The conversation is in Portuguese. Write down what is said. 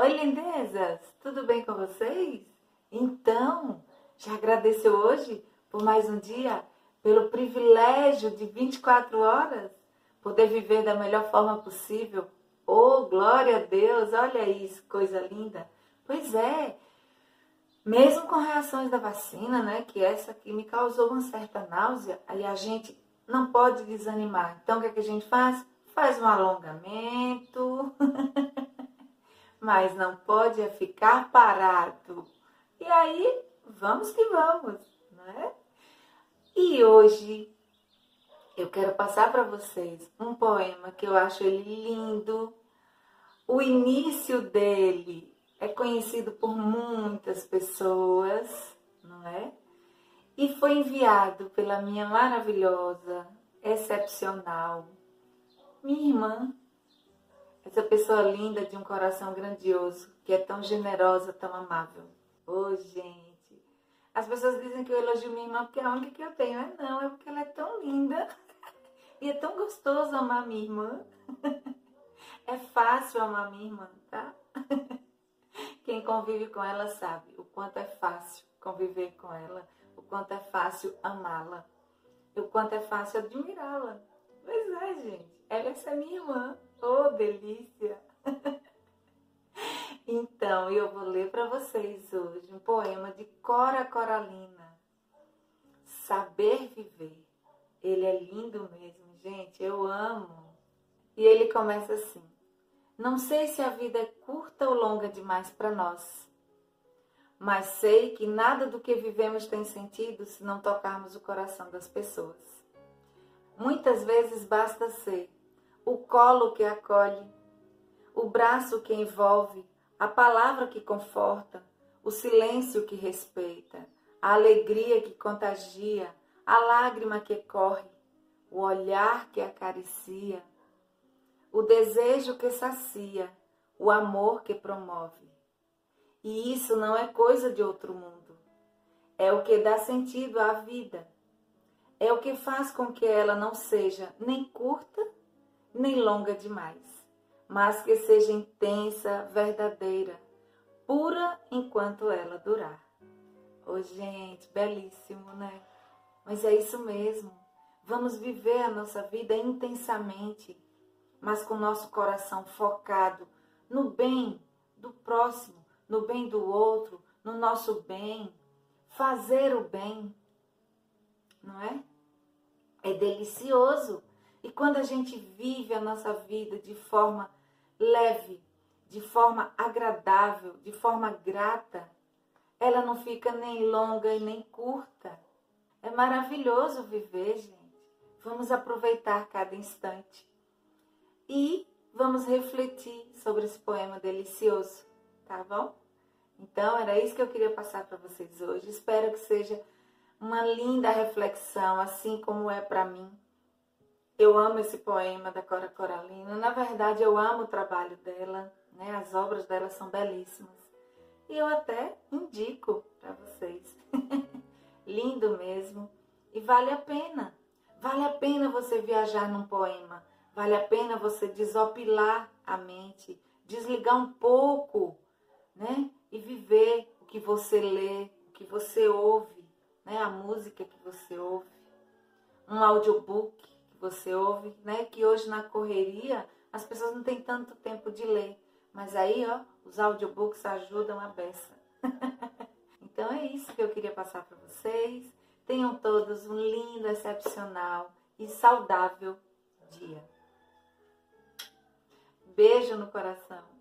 Oi, lindezas! Tudo bem com vocês? Então, já agradeceu hoje por mais um dia, pelo privilégio de 24 horas poder viver da melhor forma possível? Oh, glória a Deus! Olha isso, coisa linda! Pois é, mesmo com reações da vacina, né, que essa aqui me causou uma certa náusea, aí a gente não pode desanimar. Então, o que, é que a gente faz? Faz um alongamento. mas não pode é ficar parado. E aí, vamos que vamos, né? E hoje eu quero passar para vocês um poema que eu acho lindo. O início dele é conhecido por muitas pessoas, não é? E foi enviado pela minha maravilhosa, excepcional, minha irmã, essa pessoa linda de um coração grandioso, que é tão generosa, tão amável. Ô, oh, gente. As pessoas dizem que eu elogio minha irmã porque é a única que eu tenho. É não, é porque ela é tão linda. E é tão gostoso amar minha irmã. É fácil amar minha irmã, tá? Quem convive com ela sabe o quanto é fácil conviver com ela, o quanto é fácil amá-la, o quanto é fácil admirá-la. Pois é, gente. Ela é minha irmã. Oh, delícia! então, eu vou ler para vocês hoje um poema de Cora Coralina. Saber viver. Ele é lindo mesmo, gente. Eu amo. E ele começa assim: Não sei se a vida é curta ou longa demais para nós, mas sei que nada do que vivemos tem sentido se não tocarmos o coração das pessoas. Muitas vezes basta ser o colo que acolhe, o braço que envolve, a palavra que conforta, o silêncio que respeita, a alegria que contagia, a lágrima que corre, o olhar que acaricia, o desejo que sacia, o amor que promove. E isso não é coisa de outro mundo. É o que dá sentido à vida. É o que faz com que ela não seja nem curta nem longa demais, mas que seja intensa, verdadeira, pura enquanto ela durar. Oh, gente, belíssimo, né? Mas é isso mesmo. Vamos viver a nossa vida intensamente, mas com nosso coração focado no bem do próximo, no bem do outro, no nosso bem, fazer o bem, não é? É delicioso e quando a gente vive a nossa vida de forma leve, de forma agradável, de forma grata, ela não fica nem longa e nem curta. É maravilhoso viver, gente. Vamos aproveitar cada instante. E vamos refletir sobre esse poema delicioso, tá bom? Então, era isso que eu queria passar para vocês hoje. Espero que seja uma linda reflexão, assim como é para mim. Eu amo esse poema da Cora Coralina. Na verdade, eu amo o trabalho dela, né? As obras dela são belíssimas. E eu até indico para vocês. Lindo mesmo. E vale a pena. Vale a pena você viajar num poema. Vale a pena você desopilar a mente, desligar um pouco, né? E viver o que você lê, o que você ouve, né? A música que você ouve. Um audiobook você ouve, né? Que hoje na correria as pessoas não têm tanto tempo de ler. Mas aí, ó, os audiobooks ajudam a beça. então é isso que eu queria passar para vocês. Tenham todos um lindo, excepcional e saudável dia. Beijo no coração.